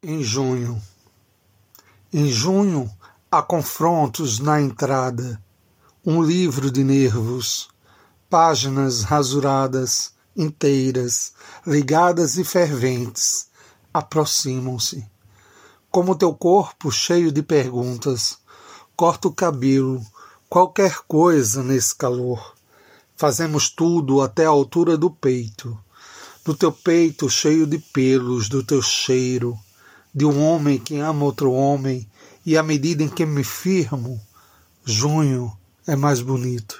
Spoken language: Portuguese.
Em junho. Em junho há confrontos na entrada, um livro de nervos, páginas rasuradas, inteiras, ligadas e ferventes, aproximam-se. Como teu corpo cheio de perguntas, corta o cabelo, qualquer coisa nesse calor. Fazemos tudo até a altura do peito, do teu peito cheio de pelos, do teu cheiro de um homem que ama outro homem, e à medida em que me firmo, junho é mais bonito.